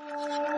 you.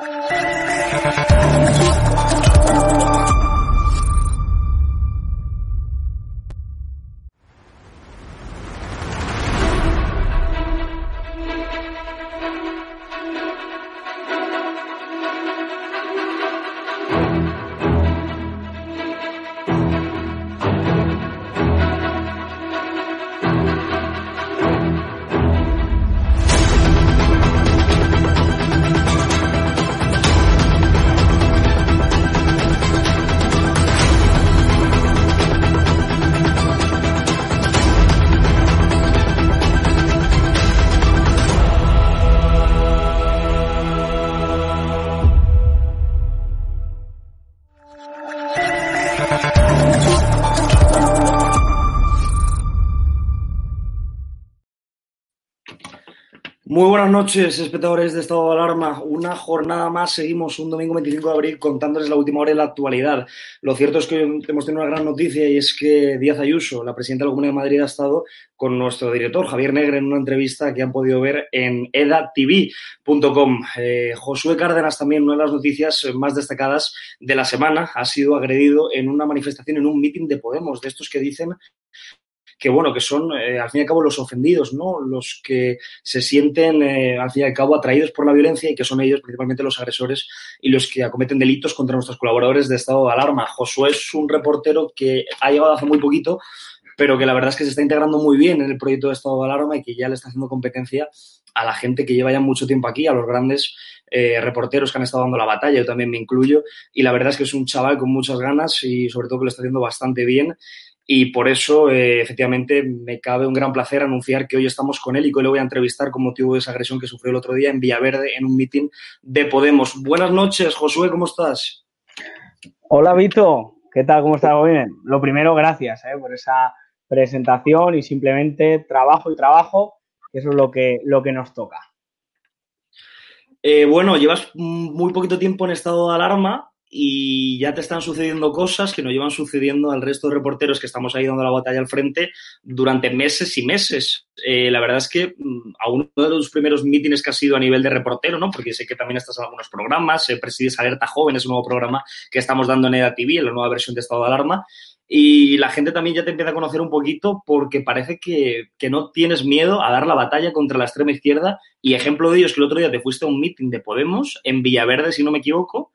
Muy buenas noches, espectadores de Estado de Alarma. Una jornada más, seguimos un domingo 25 de abril contándoles la última hora de la actualidad. Lo cierto es que hemos tenido una gran noticia y es que Díaz Ayuso, la presidenta de la Comunidad de Madrid, ha estado con nuestro director Javier Negre en una entrevista que han podido ver en edatv.com. Eh, Josué Cárdenas también, una de las noticias más destacadas de la semana, ha sido agredido en una manifestación, en un mitin de Podemos, de estos que dicen que bueno, que son eh, al fin y al cabo los ofendidos, ¿no? Los que se sienten eh, al fin y cabo atraídos por la violencia y que son ellos principalmente los agresores y los que acometen delitos contra nuestros colaboradores de estado de alarma. Josué es un reportero que ha llegado hace muy poquito, pero que la verdad es que se está integrando muy bien en el proyecto de estado de alarma y que ya le está haciendo competencia a la gente que lleva ya mucho tiempo aquí, a los grandes eh, reporteros que han estado dando la batalla, yo también me incluyo, y la verdad es que es un chaval con muchas ganas y sobre todo que lo está haciendo bastante bien y por eso, eh, efectivamente, me cabe un gran placer anunciar que hoy estamos con él y que hoy le voy a entrevistar con motivo de esa agresión que sufrió el otro día en Villaverde en un mitin de Podemos. Buenas noches, Josué, ¿cómo estás? Hola, Vito. ¿Qué tal? ¿Cómo estás? bien. Lo primero, gracias eh, por esa presentación y simplemente trabajo y trabajo, que eso es lo que, lo que nos toca. Eh, bueno, llevas muy poquito tiempo en estado de alarma, y ya te están sucediendo cosas que nos llevan sucediendo al resto de reporteros que estamos ahí dando la batalla al frente durante meses y meses. Eh, la verdad es que mm, a uno de los primeros mítines que ha sido a nivel de reportero, ¿no? Porque sé que también estás en algunos programas, eh, presides Alerta Joven, es un nuevo programa que estamos dando en EDA TV, en la nueva versión de estado de alarma. Y la gente también ya te empieza a conocer un poquito porque parece que, que, no tienes miedo a dar la batalla contra la extrema izquierda. Y ejemplo de ello es que el otro día te fuiste a un meeting de Podemos en Villaverde, si no me equivoco,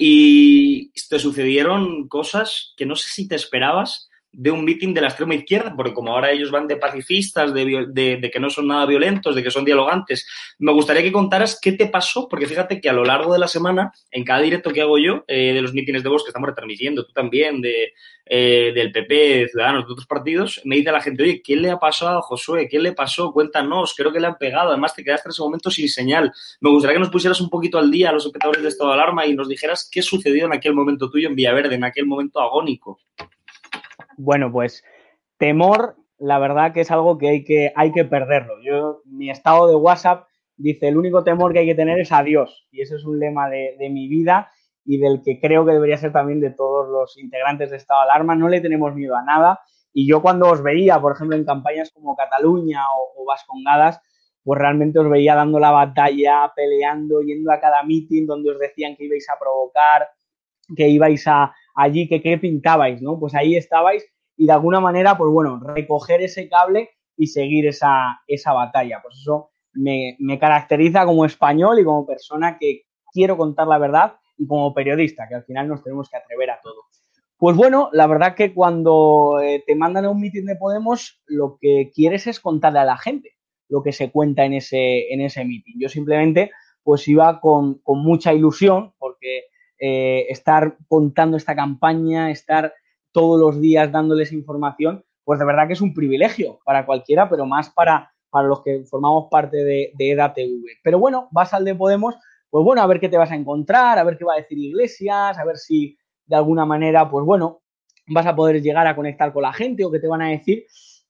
y te sucedieron cosas que no sé si te esperabas de un mitin de la extrema izquierda, porque como ahora ellos van de pacifistas, de, que no son nada violentos, de que son dialogantes, me gustaría que contaras qué te pasó, porque fíjate que a lo largo de la semana, en cada directo que hago yo, eh, de los mítines de voz que estamos retransmitiendo, tú también, de, eh, del PP, de Ciudadanos, de otros partidos, me dice la gente, oye, ¿qué le ha pasado a Josué? ¿Qué le pasó? Cuéntanos, creo que le han pegado, además te quedaste en ese momento sin señal. Me gustaría que nos pusieras un poquito al día a los espectadores de estado de alarma y nos dijeras qué sucedió en aquel momento tuyo en Villaverde, en aquel momento agónico. Bueno, pues temor, la verdad que es algo que hay que, hay que perderlo. Yo, mi estado de WhatsApp dice, el único temor que hay que tener es a Dios. Y ese es un lema de, mi vida y del que creo que debería ser también de todos los integrantes de estado de alarma. No le tenemos miedo a nada. Y yo cuando os veía, por ejemplo, en campañas como Cataluña o, Vascongadas, pues realmente os veía dando la batalla, peleando, yendo a cada meeting donde os decían que ibais a provocar, que ibais a, allí que qué pintabais, ¿no? Pues ahí estabais y de alguna manera, pues bueno, recoger ese cable y seguir esa, esa batalla. Pues eso me, me caracteriza como español y como persona que quiero contar la verdad y como periodista, que al final nos tenemos que atrever a todo. Pues bueno, la verdad que cuando eh, te mandan a un mitin de Podemos, lo que quieres es contarle a la gente lo que se cuenta en ese, en ese mitin. Yo simplemente pues iba con, con mucha ilusión porque eh, estar contando esta campaña, estar todos los días dándoles información, pues de verdad que es un privilegio para cualquiera, pero más para, para los que formamos parte de, de EDATV. Pero bueno, vas al de Podemos, pues bueno, a ver qué te vas a encontrar, a ver qué va a decir Iglesias, a ver si de alguna manera, pues bueno, vas a poder llegar a conectar con la gente o qué te van a decir.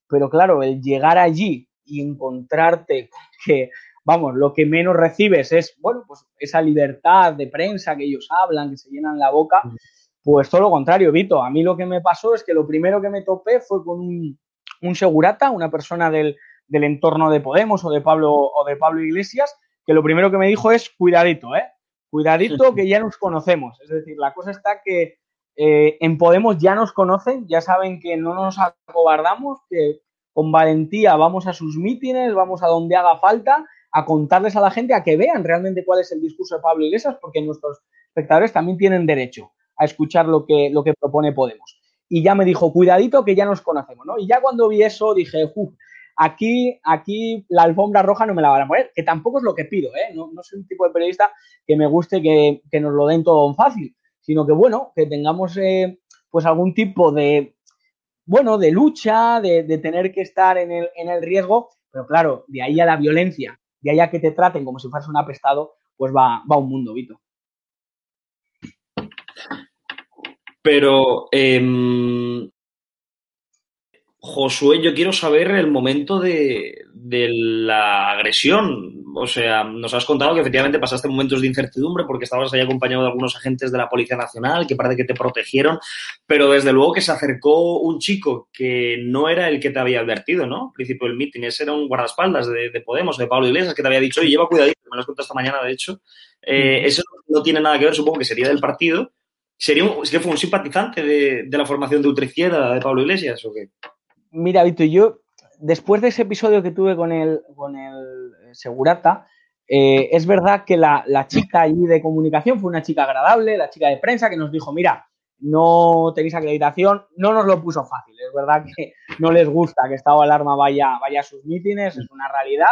Pero claro, el llegar allí y encontrarte que vamos, lo que menos recibes es, bueno, pues esa libertad de prensa que ellos hablan, que se llenan la boca. Pues todo lo contrario, Vito. A mí lo que me pasó es que lo primero que me topé fue con un, segurata, una persona del, entorno de Podemos o de Pablo o de Pablo Iglesias, que lo primero que me dijo es cuidadito, ¿eh? Cuidadito que ya nos conocemos. Es decir, la cosa está que eh, en Podemos ya nos conocen, ya saben que no nos acobardamos, que con valentía vamos a sus mítines, vamos a donde haga falta, a contarles a la gente, a que vean realmente cuál es el discurso de Pablo Iglesias, porque nuestros espectadores también tienen derecho a escuchar lo que, lo que propone Podemos. Y ya me dijo, cuidadito que ya nos conocemos, ¿no? Y ya cuando vi eso dije, uff, aquí, aquí la alfombra roja no me la van a poner, que tampoco es lo que pido, ¿eh? No, soy un tipo de periodista que me guste que, nos lo den todo fácil, sino que, bueno, que tengamos eh, pues algún tipo de, bueno, de lucha, de, tener que estar en el, en el riesgo, pero claro, de ahí a la violencia, de ahí a que te traten como si fueras un apestado, pues va, va un mundo, Vito. Pero eh, Josué, yo quiero saber el momento de, la agresión. O sea, nos has contado que efectivamente pasaste momentos de incertidumbre porque estabas ahí acompañado de algunos agentes de la Policía Nacional que parece que te protegieron, pero desde luego que se acercó un chico que no era el que te había advertido, ¿no? Al principio del meeting, ese era un guardaespaldas de, Podemos, de Pablo Iglesias, que te había dicho, oye, lleva cuidadito, me lo has contado esta mañana, de hecho. Eh, eso no tiene nada que ver, supongo que sería del partido. ¿Sería un, que fue un simpatizante de, de la formación de ultraizquierda de Pablo Iglesias o qué? Mira, Vito, yo, después de ese episodio que tuve con el, con el Segurata, eh, es verdad que la, chica allí de comunicación fue una chica agradable, la chica de prensa que nos dijo, mira, no tenéis acreditación, no nos lo puso fácil. Es verdad que no les gusta que Estado Alarma vaya, vaya a sus mítines, es una realidad.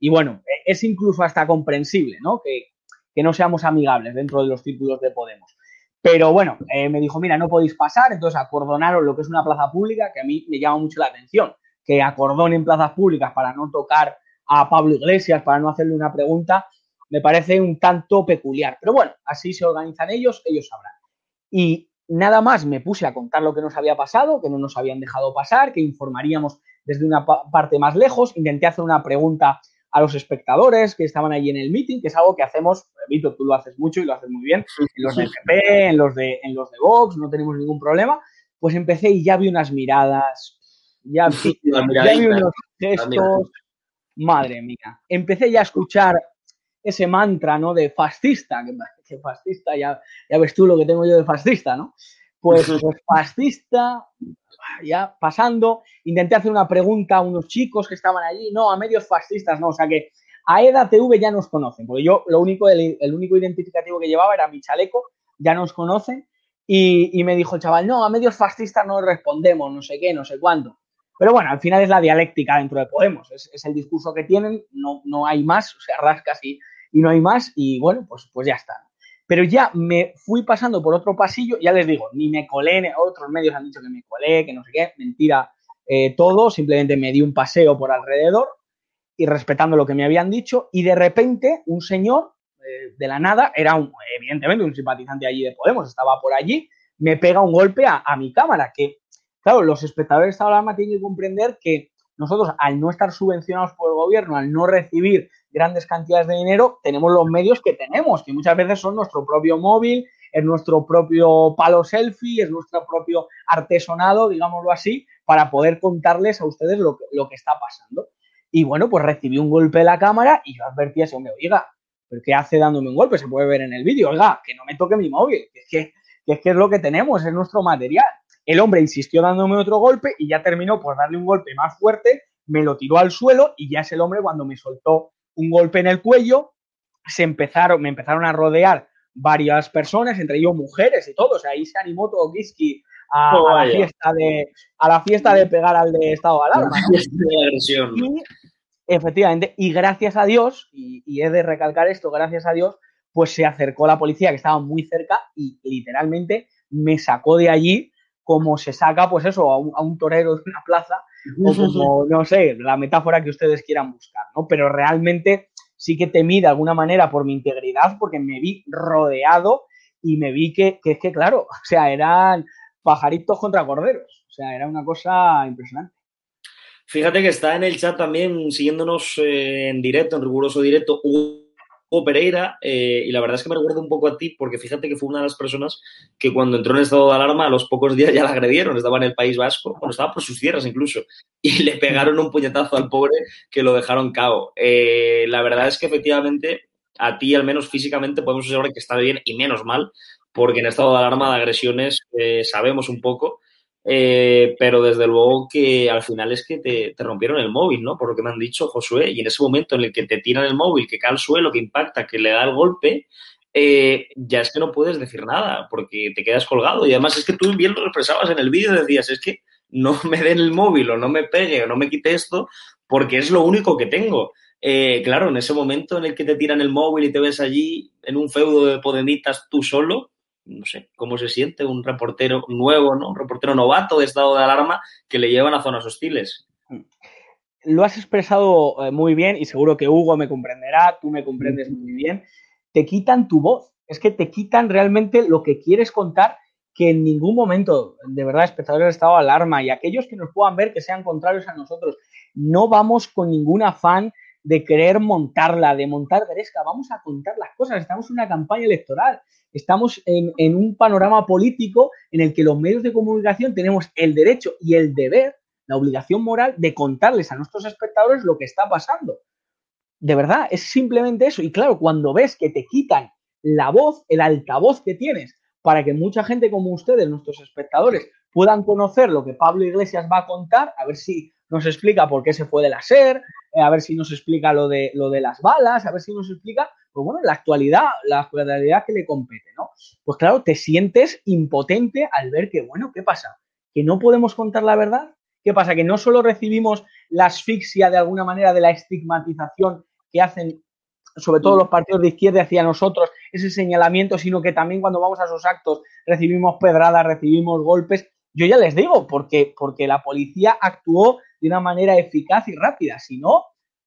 Y bueno, e, es incluso hasta comprensible, ¿no? Que, que no seamos amigables dentro de los títulos de Podemos. Pero bueno, eh, me dijo, mira, no podéis pasar, entonces acordonaron lo que es una plaza pública, que a mí me llama mucho la atención, que acordonen plazas públicas para no tocar a Pablo Iglesias, para no hacerle una pregunta, me parece un tanto peculiar. Pero bueno, así se organizan ellos, ellos sabrán. Y nada más me puse a contar lo que nos había pasado, que no nos habían dejado pasar, que informaríamos desde una parte más lejos, intenté hacer una pregunta a los espectadores que estaban allí en el meeting, que es algo que hacemos, Vito, tú lo haces mucho y lo haces muy bien, en los de FP, en los de, en los de Vox, no tenemos ningún problema, pues empecé y ya vi unas miradas, ya vi, unos gestos, madre mía, empecé ya a escuchar ese mantra, ¿no? De fascista, que, fascista, ya, ya ves tú lo que tengo yo de fascista, ¿no? Pues, fascista, ya pasando, intenté hacer una pregunta a unos chicos que estaban allí, no, a medios fascistas, no, o sea que a EDATV ya nos conocen, porque yo lo único, el, único identificativo que llevaba era mi chaleco, ya nos conocen, y, me dijo el chaval, no, a medios fascistas no respondemos, no sé qué, no sé cuándo. Pero bueno, al final es la dialéctica dentro de Podemos, es, el discurso que tienen, no, no hay más, o sea, rascas y, y no hay más, y bueno, pues, pues ya está. Pero ya me fui pasando por otro pasillo, ya les digo, ni me colé, otros medios han dicho que me colé, que no sé qué, mentira eh, todo, simplemente me di un paseo por alrededor y respetando lo que me habían dicho, y de repente un señor eh, de la nada, era evidentemente un simpatizante allí de Podemos, estaba por allí, me pega un golpe a, mi cámara, que, claro, los espectadores de esta alarma tienen que comprender que nosotros, al no estar subvencionados por el gobierno, al no recibir grandes cantidades de dinero, tenemos los medios que tenemos, que muchas veces son nuestro propio móvil, es nuestro propio palo selfie, es nuestro propio artesonado, digámoslo así, para poder contarles a ustedes lo que, está pasando. Y bueno, pues recibí un golpe de la cámara y yo advertí a ese hombre, oiga, ¿pero qué hace dándome un golpe? Se puede ver en el vídeo, oiga, que no me toque mi móvil, que es que es lo que tenemos, es nuestro material. El hombre insistió dándome otro golpe y ya terminó por darle un golpe más fuerte, me lo tiró al suelo y ya es el hombre cuando me soltó un golpe en el cuello, se empezaron, me empezaron a rodear varias personas, entre ellos mujeres y todo. O sea, ahí se animó todo Kiski a, oh, la fiesta de a la fiesta de pegar al de estado de alarma. Y, efectivamente, y gracias a Dios, y, y, he de recalcar esto, gracias a Dios, pues se acercó la policía que estaba muy cerca y literalmente me sacó de allí como se saca, pues eso, a un, torero de una plaza, o como, no sé, la metáfora que ustedes quieran buscar, ¿no? Pero realmente sí que temí de alguna manera por mi integridad, porque me vi rodeado y me vi que, que es que, claro, o sea, eran pajaritos contra corderos, o sea, era una cosa impresionante. Fíjate que está en el chat también, siguiéndonos eh, en directo, en riguroso directo, Hugo Pereira, eh, y la verdad es que me recuerda un poco a ti, porque fíjate que fue una de las personas que cuando entró en estado de alarma, a los pocos días ya la agredieron, estaba en el País Vasco, bueno, estaba por sus tierras incluso, y le pegaron un puñetazo al pobre que lo dejaron cao. Eh, la verdad es que efectivamente, a ti al menos físicamente podemos asegurar que está bien y menos mal, porque en estado de alarma de agresiones eh, sabemos un poco eh, pero desde luego que al final es que te, rompieron el móvil, ¿no? Por lo que me han dicho, Josué, y en ese momento en el que te tiran el móvil, que cae al suelo, que impacta, que le da el golpe, eh, ya es que no puedes decir nada porque te quedas colgado. Y además es que tú bien lo expresabas en el vídeo, decías, es que no me den el móvil o no me pegue o no me quite esto porque es lo único que tengo. Eh, claro, en ese momento en el que te tiran el móvil y te ves allí en un feudo de podemitas tú solo, no sé, cómo se siente un reportero nuevo, ¿no? Un reportero novato de estado de alarma que le llevan a zonas hostiles. Lo has expresado eh, muy bien y seguro que Hugo me comprenderá, tú me comprendes muy bien. Te quitan tu voz, es que te quitan realmente lo que quieres contar que en ningún momento, de verdad, espectadores de estado de alarma y aquellos que nos puedan ver que sean contrarios a nosotros, no vamos con ningún afán de querer montarla, de montar Gresca, vamos a contar las cosas, estamos en una campaña electoral, estamos en, un panorama político en el que los medios de comunicación tenemos el derecho y el deber, la obligación moral de contarles a nuestros espectadores lo que está pasando. De verdad, es simplemente eso. Y claro, cuando ves que te quitan la voz, el altavoz que tienes, para que mucha gente como ustedes, nuestros espectadores, puedan conocer lo que Pablo Iglesias va a contar, a ver si nos explica por qué se fue de la SER, eh, a ver si nos explica lo de, lo de las balas, a ver si nos explica, pues bueno, la actualidad, la actualidad que le compete, ¿no? Pues claro, te sientes impotente al ver que, bueno, ¿qué pasa? ¿Que no podemos contar la verdad? ¿Qué pasa? Que no solo recibimos la asfixia de alguna manera de la estigmatización que hacen sobre todo los partidos de izquierda hacia nosotros, ese señalamiento, sino que también cuando vamos a esos actos recibimos pedradas, recibimos golpes. Yo ya les digo, porque, porque la policía actuó de una manera eficaz y rápida. Si no,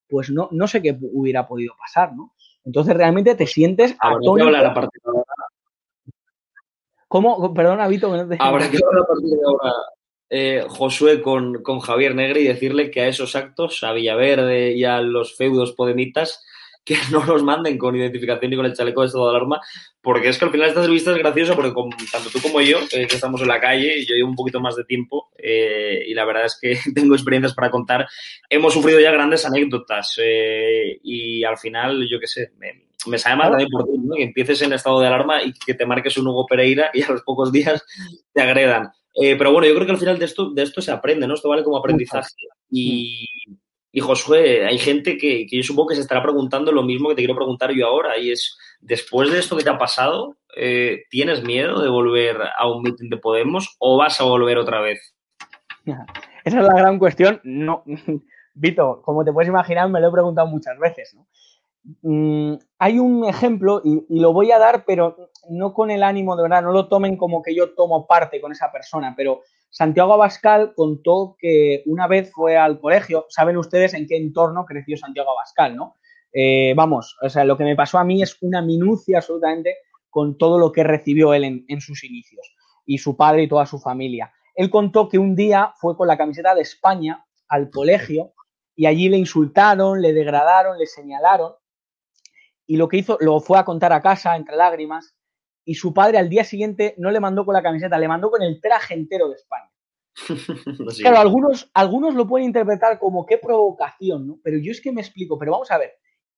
pues no, no sé qué hubiera podido pasar, ¿no? Entonces realmente te sientes atónito. Hablar a ¿Cómo? Perdona, Vito. Que no te... Habrá que hablar a partir de ahora eh, Josué con, con, Javier Negre y decirle que a esos actos, a Villaverde y a los feudos podemitas, que no los manden con identificación y con el chaleco de estado de alarma, porque es que al final esta entrevista es graciosa porque tanto tú como yo, eh, que estamos en la calle, yo llevo un poquito más de tiempo eh, y la verdad es que tengo experiencias para contar, hemos sufrido ya grandes anécdotas eh, y al final, yo qué sé, me, me sabe mal también por ti, ¿no? que empieces en estado de alarma y que te marques un Hugo Pereira y a los pocos días te agredan. pero bueno, yo creo que al final de esto, de esto se aprende, ¿no? Esto vale como aprendizaje. Y, y Josué, hay gente que, yo supongo que se estará preguntando lo mismo que te quiero preguntar yo ahora, y es, después de esto que te ha pasado, eh, ¿tienes miedo de volver a un meeting de Podemos o vas a volver otra vez? Esa es la gran cuestión. No, Vito, como te puedes imaginar, me lo he preguntado muchas veces. Mm, hay un ejemplo, y, y, lo voy a dar, pero no con el ánimo de verdad, no lo tomen como que yo tomo parte con esa persona, pero Santiago Abascal contó que una vez fue al colegio, saben ustedes en qué entorno creció Santiago Abascal, ¿no? Eh, vamos, o sea, lo que me pasó a mí es una minucia absolutamente con todo lo que recibió él en, en sus inicios y su padre y toda su familia. Él contó que un día fue con la camiseta de España al colegio y allí le insultaron, le degradaron, le señalaron y lo que hizo, lo fue a contar a casa entre lágrimas y su padre al día siguiente no le mandó con la camiseta, le mandó con el traje entero de España. Claro, algunos, algunos lo pueden interpretar como qué provocación, ¿no? Pero yo es que me explico, pero vamos a ver,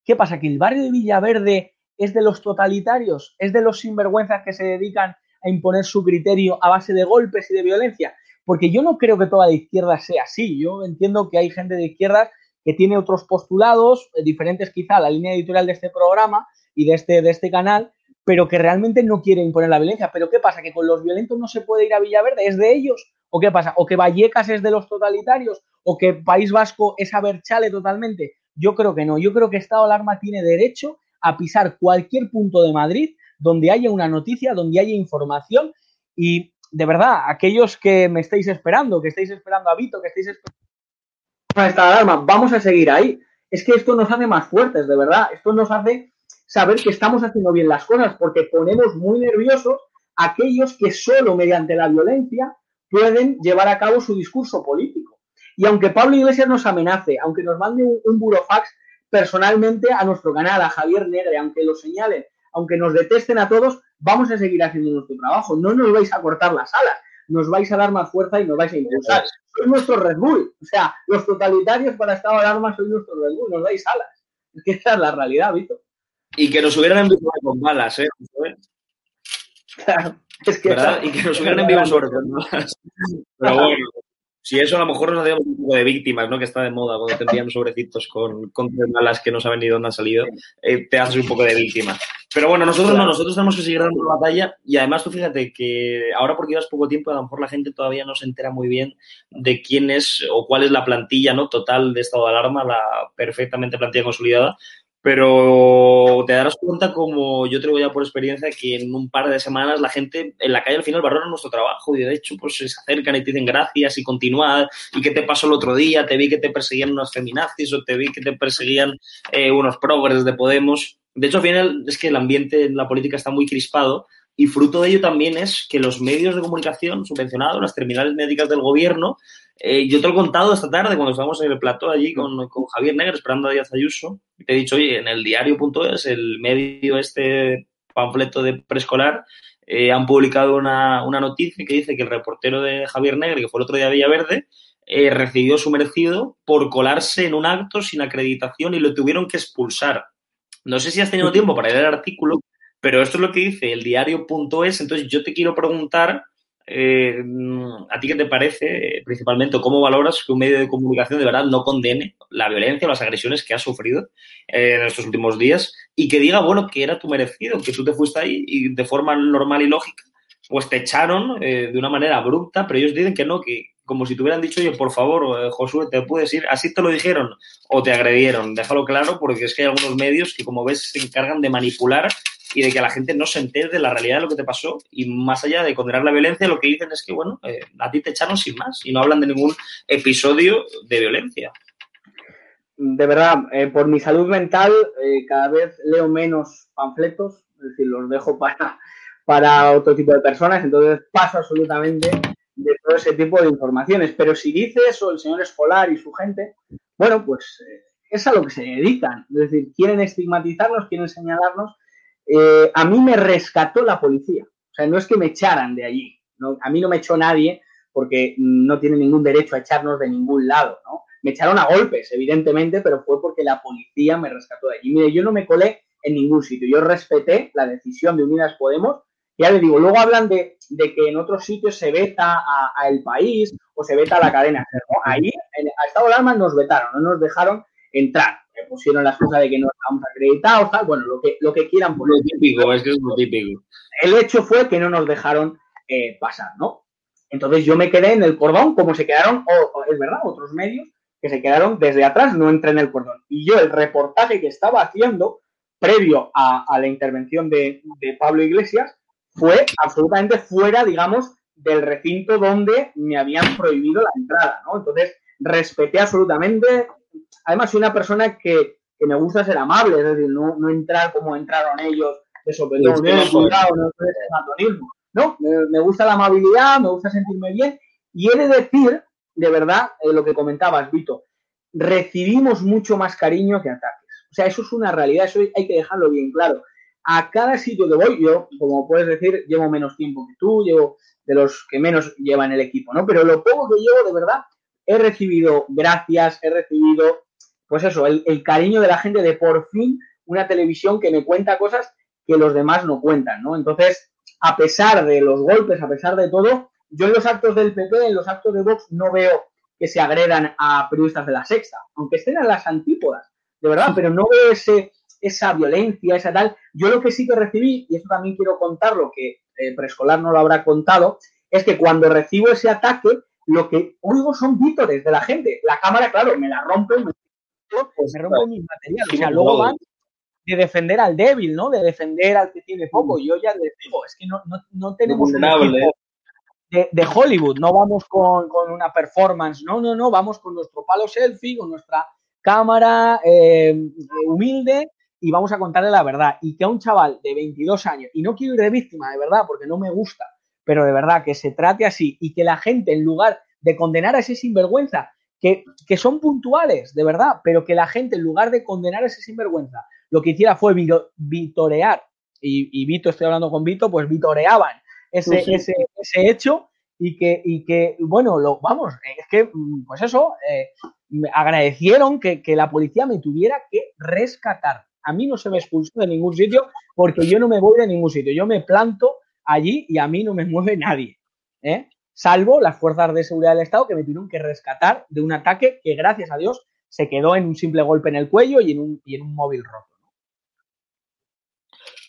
¿qué pasa? ¿Que el barrio de Villaverde es de los totalitarios? ¿Es de los sinvergüenzas que se dedican a imponer su criterio a base de golpes y de violencia? Porque yo no creo que toda la izquierda sea así. Yo entiendo que hay gente de izquierda que tiene otros postulados, eh, diferentes quizá a la línea editorial de este programa y de este, de este canal, pero que realmente no quiere imponer la violencia. ¿Pero qué pasa? ¿Que con los violentos no se puede ir a Villaverde? ¿Es de ellos? ¿O qué pasa? ¿O que Vallecas es de los totalitarios? ¿O que País Vasco es Aberchale totalmente? Yo creo que no. Yo creo que Estado Alarma tiene derecho a pisar cualquier punto de Madrid donde haya una noticia, donde haya información y de verdad, aquellos que me estáis esperando, que estáis esperando a Vito, que estáis esperando a Estado Alarma, vamos a seguir ahí. Es que esto nos hace más fuertes, de verdad. Esto nos hace saber que estamos haciendo bien las cosas, porque ponemos muy nerviosos a aquellos que solo mediante la violencia pueden llevar a cabo su discurso político. Y aunque Pablo Iglesias nos amenace, aunque nos mande un, burofax personalmente a nuestro canal, a Javier Negre, aunque lo señalen, aunque nos detesten a todos, vamos a seguir haciendo nuestro trabajo. No nos vais a cortar las alas, nos vais a dar más fuerza y nos vais a impulsar. Soy nuestro Red Bull. O sea, los totalitarios para estado de alarma soy nuestro Red Bull, nos dais alas. Es que esa es la realidad, Vito. Y que nos hubieran enviado con balas, ¿eh? Claro, es que y que nos hubieran enviado sobre con balas. Pero bueno, si eso a lo mejor nos hacíamos un poco de víctimas, ¿no? Que está de moda cuando te envían sobrecitos con, con balas que no saben ni dónde han salido, eh, te haces un poco de víctima. Pero bueno, nosotros no, nosotros tenemos que seguir dando la batalla y además tú fíjate que ahora porque llevas poco tiempo, a lo mejor la gente todavía no se entera muy bien de quién es o cuál es la plantilla ¿no? total de estado de alarma, la perfectamente plantilla consolidada, pero te darás cuenta, como yo te voy a por experiencia, que en un par de semanas la gente en la calle al final valora nuestro trabajo y de hecho pues se acercan y te dicen gracias y continúa. ¿Y qué te pasó el otro día? Te vi que te perseguían unos feminazis o te vi que te perseguían eh, unos progres de Podemos. De hecho, al final es que el ambiente en la política está muy crispado y fruto de ello también es que los medios de comunicación subvencionados, las terminales médicas del gobierno, eh, yo te lo he contado esta tarde cuando estábamos en el plató allí con, con Javier Negre esperando a Díaz Ayuso. Te he dicho, oye, en el diario.es, el medio este panfleto de preescolar, eh, han publicado una, una, noticia que dice que el reportero de Javier Negre, que fue el otro día a Villaverde, eh, recibió su merecido por colarse en un acto sin acreditación y lo tuvieron que expulsar. No sé si has tenido tiempo para leer el artículo, pero esto es lo que dice el diario.es. Entonces yo te quiero preguntar eh, ¿A ti qué te parece, principalmente, o cómo valoras que un medio de comunicación de verdad no condene la violencia o las agresiones que has sufrido eh, en estos últimos días y que diga, bueno, que era tu merecido, que tú te fuiste ahí y de forma normal y lógica, pues te echaron eh, de una manera abrupta, pero ellos dicen que no, que como si te hubieran dicho, oye, por favor, Josué, te puedes ir, así te lo dijeron o te agredieron. Déjalo claro porque es que hay algunos medios que, como ves, se encargan de manipular y de que la gente no se entere de la realidad de lo que te pasó. Y más allá de condenar la violencia, lo que dicen es que, bueno, eh, a ti te echaron sin más y no hablan de ningún episodio de violencia. De verdad, eh, por mi salud mental, eh, cada vez leo menos panfletos, es decir, los dejo para, para otro tipo de personas, entonces paso absolutamente de todo ese tipo de informaciones. Pero si dice eso el señor Escolar y su gente, bueno, pues es a lo que se dedican. Es decir, quieren estigmatizarnos, quieren señalarnos eh, a mí me rescató la policía. O sea, no es que me echaran de allí. A mí no me echó nadie porque no tiene ningún derecho a echarnos de ningún lado, ¿no? Me echaron a golpes, evidentemente, pero fue porque la policía me rescató de allí. Mire, yo no me colé en ningún sitio. Yo respeté la decisión de Unidas Podemos. Ya le digo, luego hablan de, que en otros sitios se veta a, el país o se veta a la cadena. Ahí, en, a Estado de Alarma, nos vetaron, no nos dejaron entrar pusieron la excusa de que no estábamos acreditados, tal, bueno, lo que, lo que quieran poner. Lo típico, es que es lo típico. El hecho fue que no nos dejaron eh, pasar, ¿no? Entonces yo me quedé en el cordón, como se quedaron, o, es verdad, otros medios que se quedaron desde atrás, no entré en el cordón. Y yo el reportaje que estaba haciendo, previo a, la intervención de, de Pablo Iglesias, fue absolutamente fuera, digamos, del recinto donde me habían prohibido la entrada, ¿no? Entonces, respeté absolutamente además soy una persona que, me gusta ser amable, es decir, no, no entrar como entraron ellos, eso, no, no, me, gusta la amabilidad, me gusta sentirme bien, y he de decir, de verdad, eh, lo que comentabas, Vito, recibimos mucho más cariño que ataques. O sea, eso es una realidad, eso hay que dejarlo bien claro. A cada sitio que voy, yo, como puedes decir, llevo menos tiempo que tú, llevo de los que menos llevan el equipo, ¿no? Pero lo poco que llevo, de verdad, he recibido gracias, he recibido pues eso, el, cariño de la gente de por fin una televisión que me cuenta cosas que los demás no cuentan, ¿no? Entonces, a pesar de los golpes, a pesar de todo, yo en los actos del PP, en los actos de Vox, no veo que se agredan a periodistas de la sexta, aunque estén en las antípodas, de verdad, pero no veo ese, esa violencia, esa tal. Yo lo que sí que recibí, y eso también quiero contarlo, que el preescolar no lo habrá contado, es que cuando recibo ese ataque, lo que oigo son vítores de la gente. La cámara, claro, me la rompen, me pues me rompo mis materiales. O sea, luego van de defender al débil, ¿no? De defender al que tiene poco. Yo ya les digo, es que no, no, no tenemos un equipo de, de, Hollywood, no vamos con, con, una performance, no, no, no, vamos con nuestro palo selfie, con nuestra cámara eh, humilde y vamos a contarle la verdad. Y que a un chaval de 22 años, y no quiero ir de víctima, de verdad, porque no me gusta, pero de verdad que se trate así y que la gente, en lugar de condenar a ese sinvergüenza, que, que, son puntuales, de verdad, pero que la gente, en lugar de condenar a ese sinvergüenza, lo que hiciera fue vitorear, y, y Vito, estoy hablando con Vito, pues vitoreaban ese, ese, ese hecho y que, y que, bueno, lo, vamos, es que, pues eso, eh, agradecieron que, que, la policía me tuviera que rescatar. A mí no se me expulsó de ningún sitio porque yo no me voy de ningún sitio. Yo me planto allí y a mí no me mueve nadie. ¿eh? Salvo las fuerzas de seguridad del Estado que me tuvieron que rescatar de un ataque que, gracias a Dios, se quedó en un simple golpe en el cuello y en un, y en un móvil roto.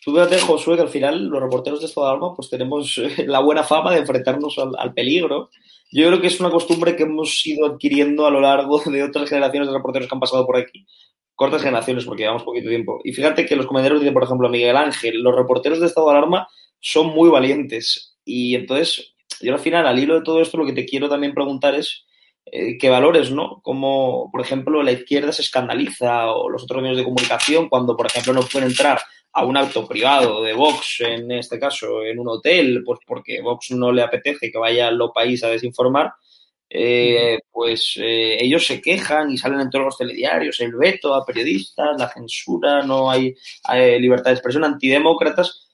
Tú fíjate, Josué, que al final los reporteros de alarma pues tenemos eh, la buena fama de enfrentarnos al, al, peligro. Yo creo que es una costumbre que hemos ido adquiriendo a lo largo de otras generaciones de reporteros que han pasado por aquí. Cortas generaciones, porque llevamos poquito tiempo. Y fíjate que los comentarios dicen, por ejemplo, Miguel Ángel, los reporteros de estado de alarma son muy valientes. Y entonces, yo al final, al hilo de todo esto, lo que te quiero también preguntar es eh, qué valores, ¿no? Como, por ejemplo, la izquierda se escandaliza o los otros medios de comunicación cuando, por ejemplo, no pueden entrar a un acto privado de Vox, en este caso, en un hotel, pues porque Vox no le apetece que vaya al país a desinformar, eh, pues eh, ellos se quejan y salen en todos los telediarios, el veto a periodistas, la censura, no hay, hay libertad de expresión, antidemócratas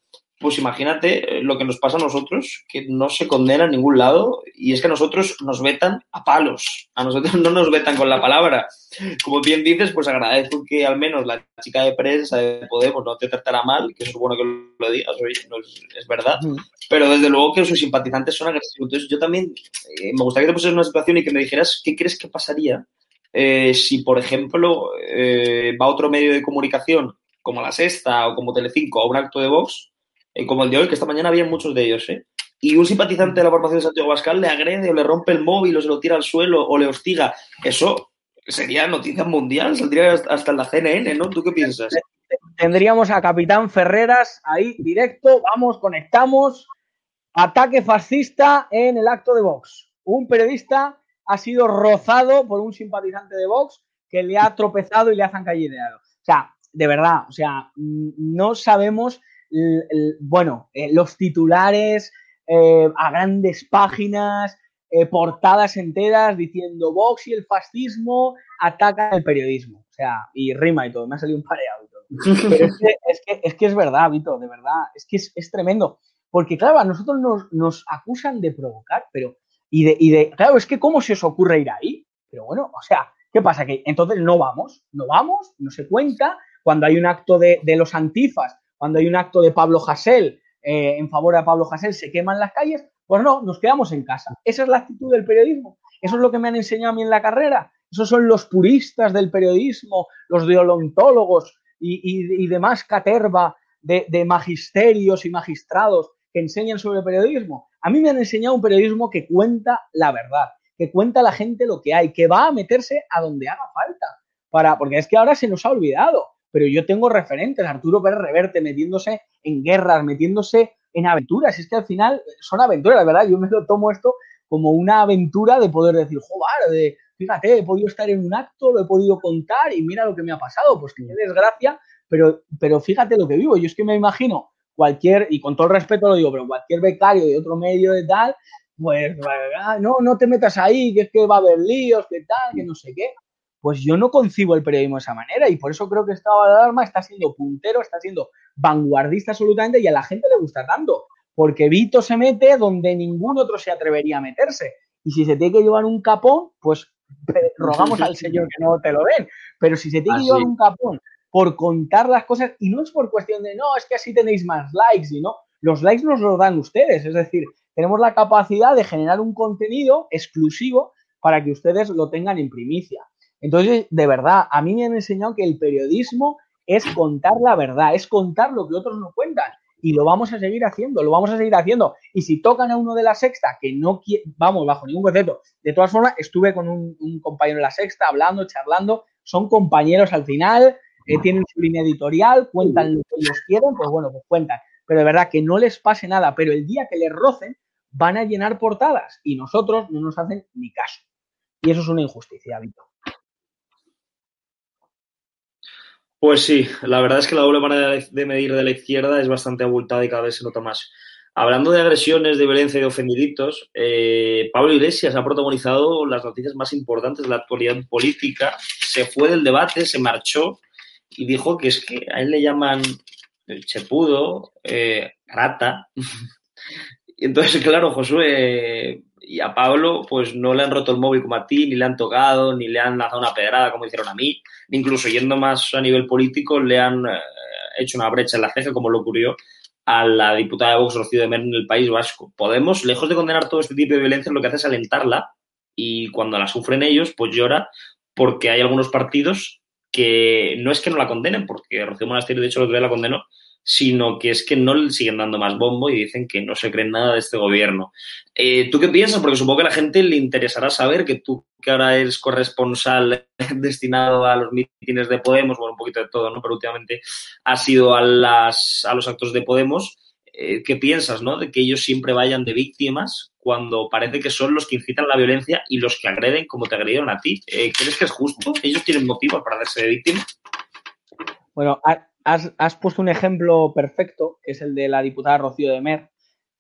pues imagínate eh, lo que nos pasa a nosotros, que no se condena a ningún lado, y es que a nosotros nos vetan a palos, a nosotros no nos vetan con la palabra. Como bien dices, pues agradezco que al menos la chica de prensa de Podemos no te tratará mal, que es bueno que lo digas, oye, no es, es, verdad, pero desde luego que sus simpatizantes son agresivos. Entonces yo también eh, me gustaría que te pusieras una situación y que me dijeras qué crees que pasaría eh, si, por ejemplo, eh, va otro medio de comunicación como La Sexta o como Telecinco a un acto de Vox como el de hoy, que esta mañana había muchos de ellos, ¿eh? Y un simpatizante de la formación de Santiago Bascal le agrede o le rompe el móvil o se lo tira al suelo o le hostiga. Eso sería noticia mundial, saldría hasta la CNN, ¿no? ¿Tú qué piensas? Tendríamos a Capitán Ferreras ahí directo, vamos, conectamos. Ataque fascista en el acto de Vox. Un periodista ha sido rozado por un simpatizante de Vox que le ha tropezado y le ha zancallineado. O sea, de verdad, o sea, no sabemos bueno, eh, los titulares eh, a grandes páginas, eh, portadas enteras diciendo Vox y el fascismo atacan el periodismo. O sea, y rima y todo, me ha salido un pareado y todo. Pero es que es, que, es, que es verdad, Vito, de verdad, es que es, es tremendo. Porque, claro, a nosotros nos, nos, acusan de provocar, pero. Y de, y de. Claro, es que, ¿cómo se os ocurre ir ahí? Pero bueno, o sea, ¿qué pasa? Que entonces no vamos, no vamos, no se cuenta. Cuando hay un acto de, de los antifas cuando hay un acto de Pablo Hasél eh, en favor de Pablo Hasél, se queman las calles, pues no, nos quedamos en casa. Esa es la actitud del periodismo. Eso es lo que me han enseñado a mí en la carrera. Esos son los puristas del periodismo, los deontólogos y, y, demás caterva de, de magisterios y magistrados que enseñan sobre periodismo. A mí me han enseñado un periodismo que cuenta la verdad, que cuenta a la gente lo que hay, que va a meterse a donde haga falta. Para, porque es que ahora se nos ha olvidado pero yo tengo referentes, Arturo Pérez Reverte metiéndose en guerras, metiéndose en aventuras. Es que al final son aventuras, ¿verdad? Yo me lo tomo esto como una aventura de poder decir, joder, de, fíjate, he podido estar en un acto, lo he podido contar y mira lo que me ha pasado. Pues qué desgracia, pero, pero fíjate lo que vivo. Yo es que me imagino cualquier, y con todo el respeto lo digo, pero cualquier becario de otro medio de tal, pues no, no te metas ahí, que es que va a haber líos, que tal, que no sé qué pues yo no concibo el periodismo de esa manera y por eso creo que estado de alarma está siendo puntero, está siendo vanguardista absolutamente y a la gente le gusta tanto, porque Vito se mete donde ningún otro se atrevería a meterse. Y si se tiene que llevar un capón, pues rogamos al Señor que no te lo den. Pero si se tiene que llevar un capón por contar las cosas, y no es por cuestión de, no, es que así tenéis más likes, y no, los likes nos los dan ustedes, es decir, tenemos la capacidad de generar un contenido exclusivo para que ustedes lo tengan en primicia. Entonces, de verdad, a mí me han enseñado que el periodismo es contar la verdad, es contar lo que otros no cuentan. Y lo vamos a seguir haciendo, lo vamos a seguir haciendo. Y si tocan a uno de la sexta, que no quiere, vamos, bajo ningún concepto. De todas formas, estuve con un, compañero de la sexta hablando, charlando. Son compañeros al final, eh, tienen su línea editorial, cuentan lo que ellos quieren, pues bueno, pues cuentan. Pero de verdad que no les pase nada. Pero el día que les rocen, van a llenar portadas y nosotros no nos hacen ni caso. Y eso es una injusticia, Víctor. Pues sí, la verdad es que la doble manera de medir de la izquierda es bastante abultada y cada vez se nota más. Hablando de agresiones, de violencia y de ofendiditos, eh, Pablo Iglesias ha protagonizado las noticias más importantes de la actualidad política. Se fue del debate, se marchó y dijo que es que a él le llaman chepudo, eh, rata. Y entonces, claro, Josué y a Pablo, pues no le han roto el móvil como a ti, ni le han tocado, ni le han lanzado una pedrada como hicieron a mí, incluso yendo más a nivel político, le han eh, hecho una brecha en la ceja, como lo ocurrió a la diputada de Vox, Rocío de Mer, en el País Vasco. Podemos, lejos de condenar todo este tipo de violencia, lo que hace es alentarla y cuando la sufren ellos, pues llora porque hay algunos partidos que no es que no la condenen, porque Rocío Monasterio, de hecho, lo que la condenó, sino que es que no le siguen dando más bombo y dicen que no se creen nada de este gobierno. Eh, ¿Tú qué piensas? Porque supongo que a la gente le interesará saber que tú, que ahora eres corresponsal destinado a los mítines de Podemos, bueno, un poquito de todo, ¿no? Pero últimamente has ido a, las, a los actos de Podemos. Eh, ¿Qué piensas, no? De que ellos siempre vayan de víctimas cuando parece que son los que incitan la violencia y los que agreden como te agredieron a ti. Eh, ¿Crees que es justo? ¿Ellos tienen motivos para hacerse de víctimas? Bueno, has, puesto un ejemplo perfecto, que es el de la diputada Rocío de Mer,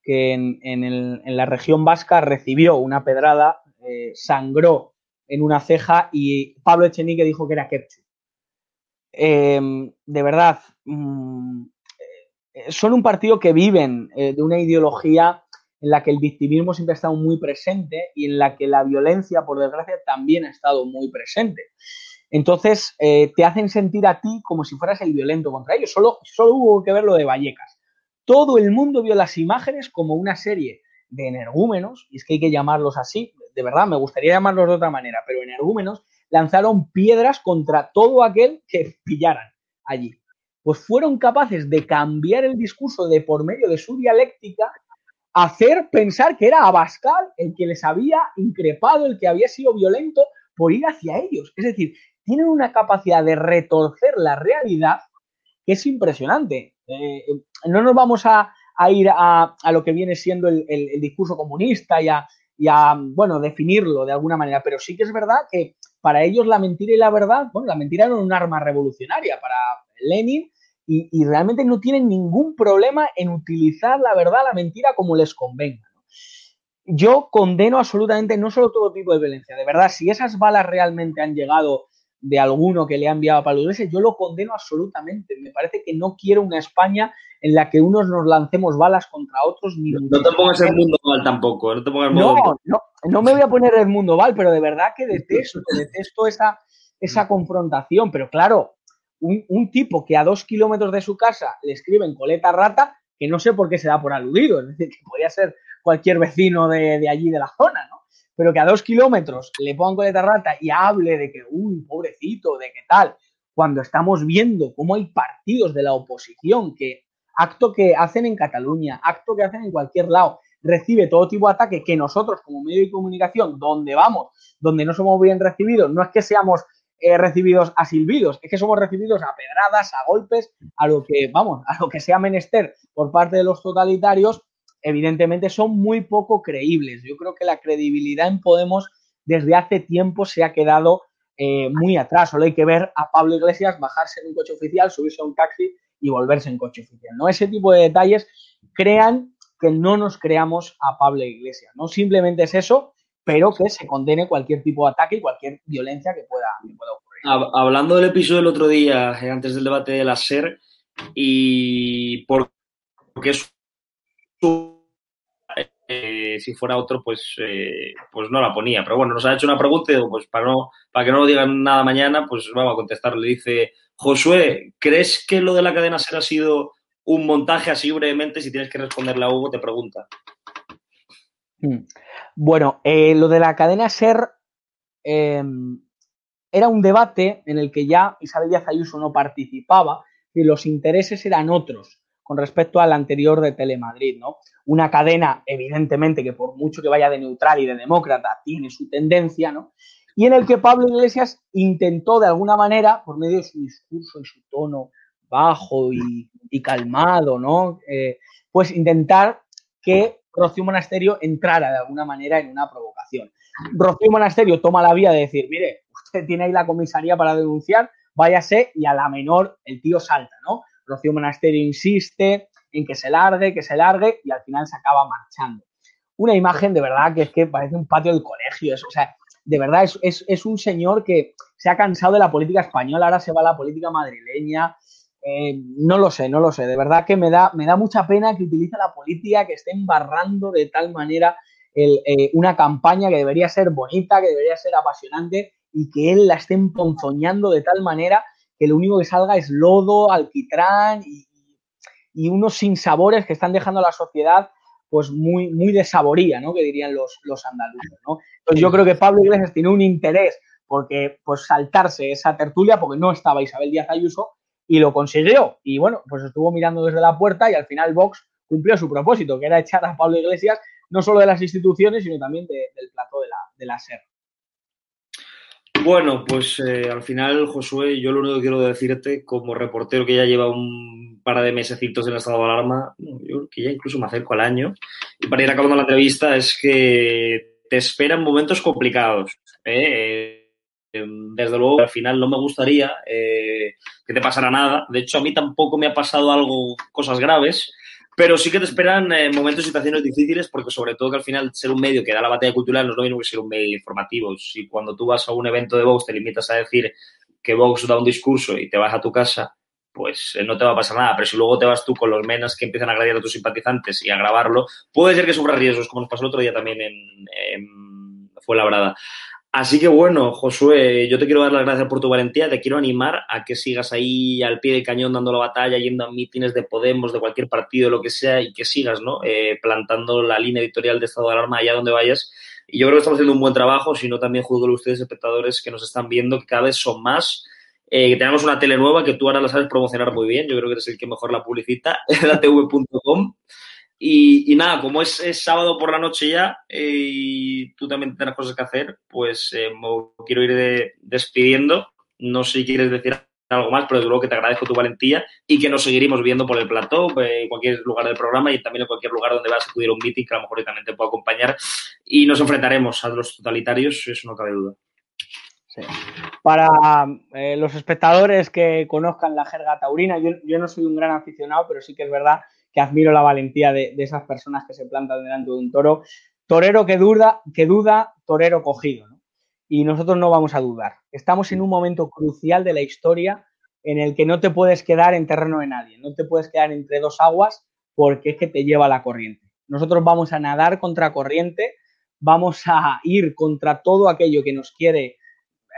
que en, la región vasca recibió una pedrada, eh, sangró en una ceja y Pablo Echenique dijo que era Kepchu. Em, de verdad, mm, eh, son un partido que viven eh, de una ideología en la que el victimismo siempre ha estado muy presente y en la que la violencia, por desgracia, también ha estado muy presente. Entonces, eh, te hacen sentir a ti como si fueras el violento contra ellos. Solo, solo hubo que ver lo de Vallecas. Todo el mundo vio las imágenes como una serie de energúmenos, y es que hay que llamarlos así, de verdad, me gustaría llamarlos de otra manera, pero energúmenos lanzaron piedras contra todo aquel que pillaran allí. Pues fueron capaces de cambiar el discurso de por medio de su dialéctica, hacer pensar que era Abascal el que les había increpado, el que había sido violento por ir hacia ellos. Es decir, tienen una capacidad de retorcer la realidad que es impresionante. Eh, no nos vamos a, ir a, lo que viene siendo el, discurso comunista y a, bueno, definirlo de alguna manera, pero sí que es verdad que para ellos la mentira y la verdad, bueno, la mentira era un arma revolucionaria para Lenin y, realmente no tienen ningún problema en utilizar la verdad, la mentira como les convenga. Yo condeno absolutamente no solo todo tipo de violencia, de verdad, si esas balas realmente han llegado de alguno que le ha enviado a Iglesias, yo lo condeno absolutamente. Me parece que no quiero una España en la que unos nos lancemos balas contra otros. Ni no te pongas el mundo mal tampoco. No, te pongas no, no, no, me voy a poner el mundo mal, pero de verdad que detesto, detesto esa, esa confrontación. Pero claro, un, tipo que a dos kilómetros de su casa le escriben coleta rata, que no sé por qué se da por aludido. Es decir, que podría ser cualquier vecino de, de allí de la zona, ¿no? Pero que a dos kilómetros le pongan coleta rata y hable de que, uy, pobrecito, de qué tal, cuando estamos viendo cómo hay partidos de la oposición que acto que hacen en Cataluña, acto que hacen en cualquier lado, recibe todo tipo de ataque que nosotros como medio de comunicación, donde vamos, donde no somos bien recibidos, no es que seamos eh, recibidos a silbidos, es que somos recibidos a pedradas, a golpes, a lo que, vamos, a lo que sea menester por parte de los totalitarios evidentemente son muy poco creíbles. Yo creo que la credibilidad en Podemos desde hace tiempo se ha quedado eh, muy atrás. Solo hay que ver a Pablo Iglesias bajarse en un coche oficial, subirse a un taxi y volverse en coche oficial. ¿no? Ese tipo de detalles crean que no nos creamos a Pablo Iglesias. No simplemente es eso, pero que se condene cualquier tipo de ataque y cualquier violencia que pueda, ocurrir. Hablando del episodio del otro día, eh, antes del debate de la SER, y porque es eh, si fuera otro, pues, eh, pues no la ponía. Pero bueno, nos ha hecho una pregunta y pues para, no, para que no lo digan nada mañana, pues vamos a contestar. Le dice, Josué, ¿crees que lo de la cadena SER ha sido un montaje así brevemente? Si tienes que responderle a Hugo, te pregunta. Hmm. Bueno, eh, lo de la cadena SER em, era un debate en el que ya Isabel Díaz Ayuso no participaba y los intereses eran otros con respecto al anterior de Telemadrid, ¿no? Una cadena, evidentemente, que por mucho que vaya de neutral y de demócrata, tiene su tendencia, ¿no? Y en el que Pablo Iglesias intentó, de alguna manera, por medio de su discurso y su tono bajo y, calmado, ¿no? Eh, pues intentar que Rocío Monasterio entrara de alguna manera en una provocación. Rocío Monasterio toma la vía de decir, mire, usted tiene ahí la comisaría para denunciar, váyase y a la menor el tío salta, ¿no? Rocío Monasterio insiste, en que se largue, que se largue y al final se acaba marchando. Una imagen de verdad que es que parece un patio del colegio, o sea, de verdad es, es, un señor que se ha cansado de la política española, ahora se va a la política madrileña, eh, no lo sé, no lo sé. De verdad que me da, me da mucha pena que utilice la política, que esté embarrando de tal manera eh, una campaña que debería ser bonita, que debería ser apasionante y que él la esté emponzoñando de tal manera que lo único que salga es lodo, alquitrán y, y unos sinsabores que están dejando a la sociedad pues muy, muy de saboría, ¿no? Que dirían los, los andaluces, ¿no? Entonces yo creo que Pablo Iglesias tiene un interés porque pues saltarse esa tertulia porque no estaba Isabel Díaz Ayuso y lo consiguió. Y bueno, pues estuvo mirando desde la puerta y al final Vox cumplió su propósito, que era echar a Pablo Iglesias no solo de las instituciones, sino también del plato de la, de la SER. Bueno, pues eh, al final, Josué, yo lo único que quiero decirte, como reportero que ya lleva un par de mesecitos en estado de alarma, yo que ya incluso me acerco al año, y para ir acabando la entrevista, es que te esperan momentos complicados. ¿eh? Eh, desde luego, al final no me gustaría que te pasara nada. De hecho, a mí tampoco me ha pasado algo, cosas graves, pero sí que te esperan eh, momentos y situaciones difíciles porque sobre todo que al final ser un medio que da la batalla cultural no es lo mismo que ser un medio informativo. Si cuando tú vas a un evento de Vox te limitas a decir que Vox da un discurso y te vas a tu casa, pues eh, no te va a pasar nada. Pero si luego te vas tú con los menas que empiezan a agredir a tus simpatizantes y a grabarlo, puede ser que sufras riesgos, como nos pasó el otro día también en, en Fuenlabrada. Así que bueno, Josué, yo te quiero dar las gracias por tu valentía, te quiero animar a que sigas ahí al pie del cañón dando la batalla, yendo a mítines de Podemos, de cualquier partido, lo que sea, y que sigas, ¿no? Eh, plantando la línea editorial de estado de alarma allá donde vayas. Y yo creo que estamos haciendo un buen trabajo, si no también juzgo ustedes, espectadores que nos están viendo, que cada vez son más. Eh, que tenemos una tele nueva que tú ahora la sabes promocionar muy bien, yo creo que eres el que mejor la publicita, tv.com. Y, nada, como es, sábado por la noche ya eh, y tú también tienes cosas que hacer, pues eh, me quiero ir despidiendo. No sé si quieres decir algo más, pero desde luego que te agradezco tu valentía y que nos seguiremos viendo por el plató, eh, en cualquier lugar del programa y también en cualquier lugar donde vas a acudir a un meeting que a lo mejor también te puedo acompañar y nos enfrentaremos a los totalitarios, eso no cabe duda. Para los espectadores que conozcan la jerga taurina, yo, yo no soy un gran aficionado, pero sí que es verdad que admiro la valentía de, esas personas que se plantan delante de un toro. Torero que duda, que duda, torero cogido. Y nosotros no vamos a dudar. Estamos en un momento crucial de la historia en el que no te puedes quedar en terreno de nadie, no te puedes quedar entre dos aguas porque es que te lleva la corriente. Nosotros vamos a nadar contra corriente, vamos a ir contra todo aquello que nos quiere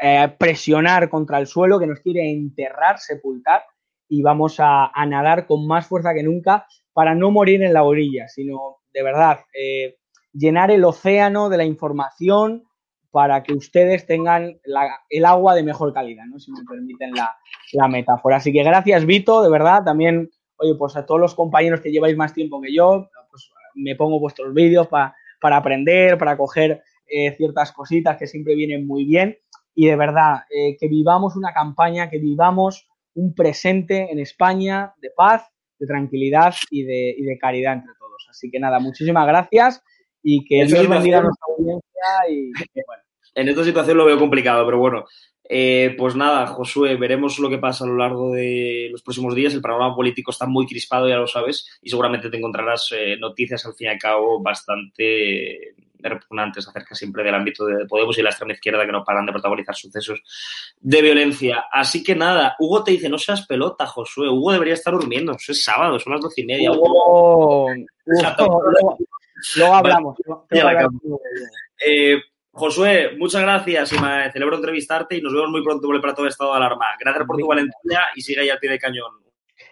eh, presionar contra el suelo, que nos quiere enterrar, sepultar, y vamos a, nadar con más fuerza que nunca para no morir en la orilla, sino de verdad eh, llenar el océano de la información para que ustedes tengan el agua de mejor calidad, ¿no? si me permiten la, metáfora. Así que gracias, Vito, de verdad. También, oye, pues a todos los compañeros que lleváis más tiempo que yo, pues me pongo vuestros vídeos para aprender, para coger eh, ciertas cositas que siempre vienen muy bien. Y de verdad, eh, que vivamos una campaña, que vivamos un presente en España de paz, de tranquilidad y de, y de caridad entre todos. Así que nada, muchísimas gracias y que Dios bendiga a nuestra audiencia y bueno. En esta situación lo veo complicado, pero bueno, eh, pues nada, Josué, veremos lo que pasa a lo largo de los próximos días. El panorama político está muy crispado, ya lo sabes, y seguramente te encontrarás eh, noticias al fin y al cabo bastante repugnantes acerca siempre del ámbito de Podemos y la extrema izquierda que no paran de protagonizar sucesos de violencia. Así que nada, Hugo te dice, no seas pelota, Josué. Hugo debería estar durmiendo. es sábado, son las doce y media. Hugo, luego, hablamos. Eh, Josué, muchas gracias y me celebro entrevistarte y nos vemos muy pronto por el plato de estado de alarma. Gracias por tu valentía y sigue ahí al pie del cañón.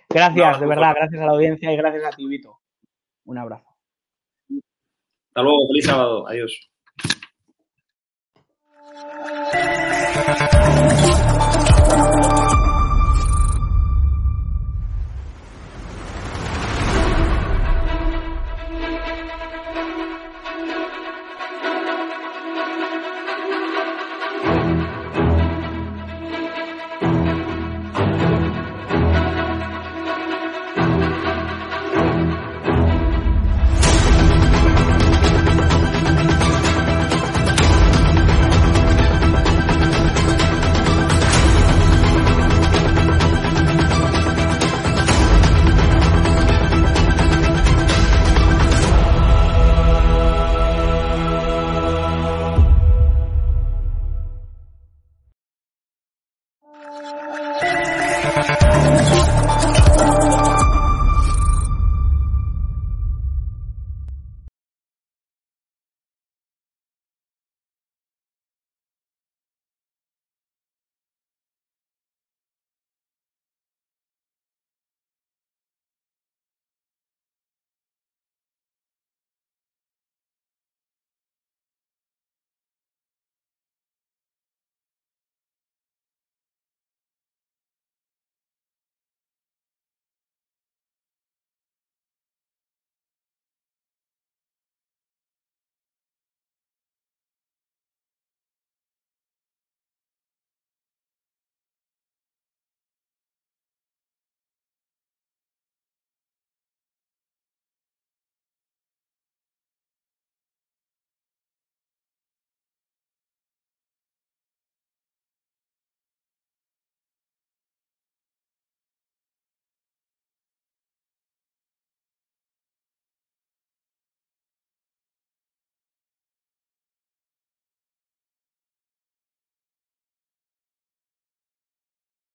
Gracias, de verdad, gracias a la audiencia y gracias a ti, Vito. Un abrazo. Hasta luego, feliz sábado. Adiós.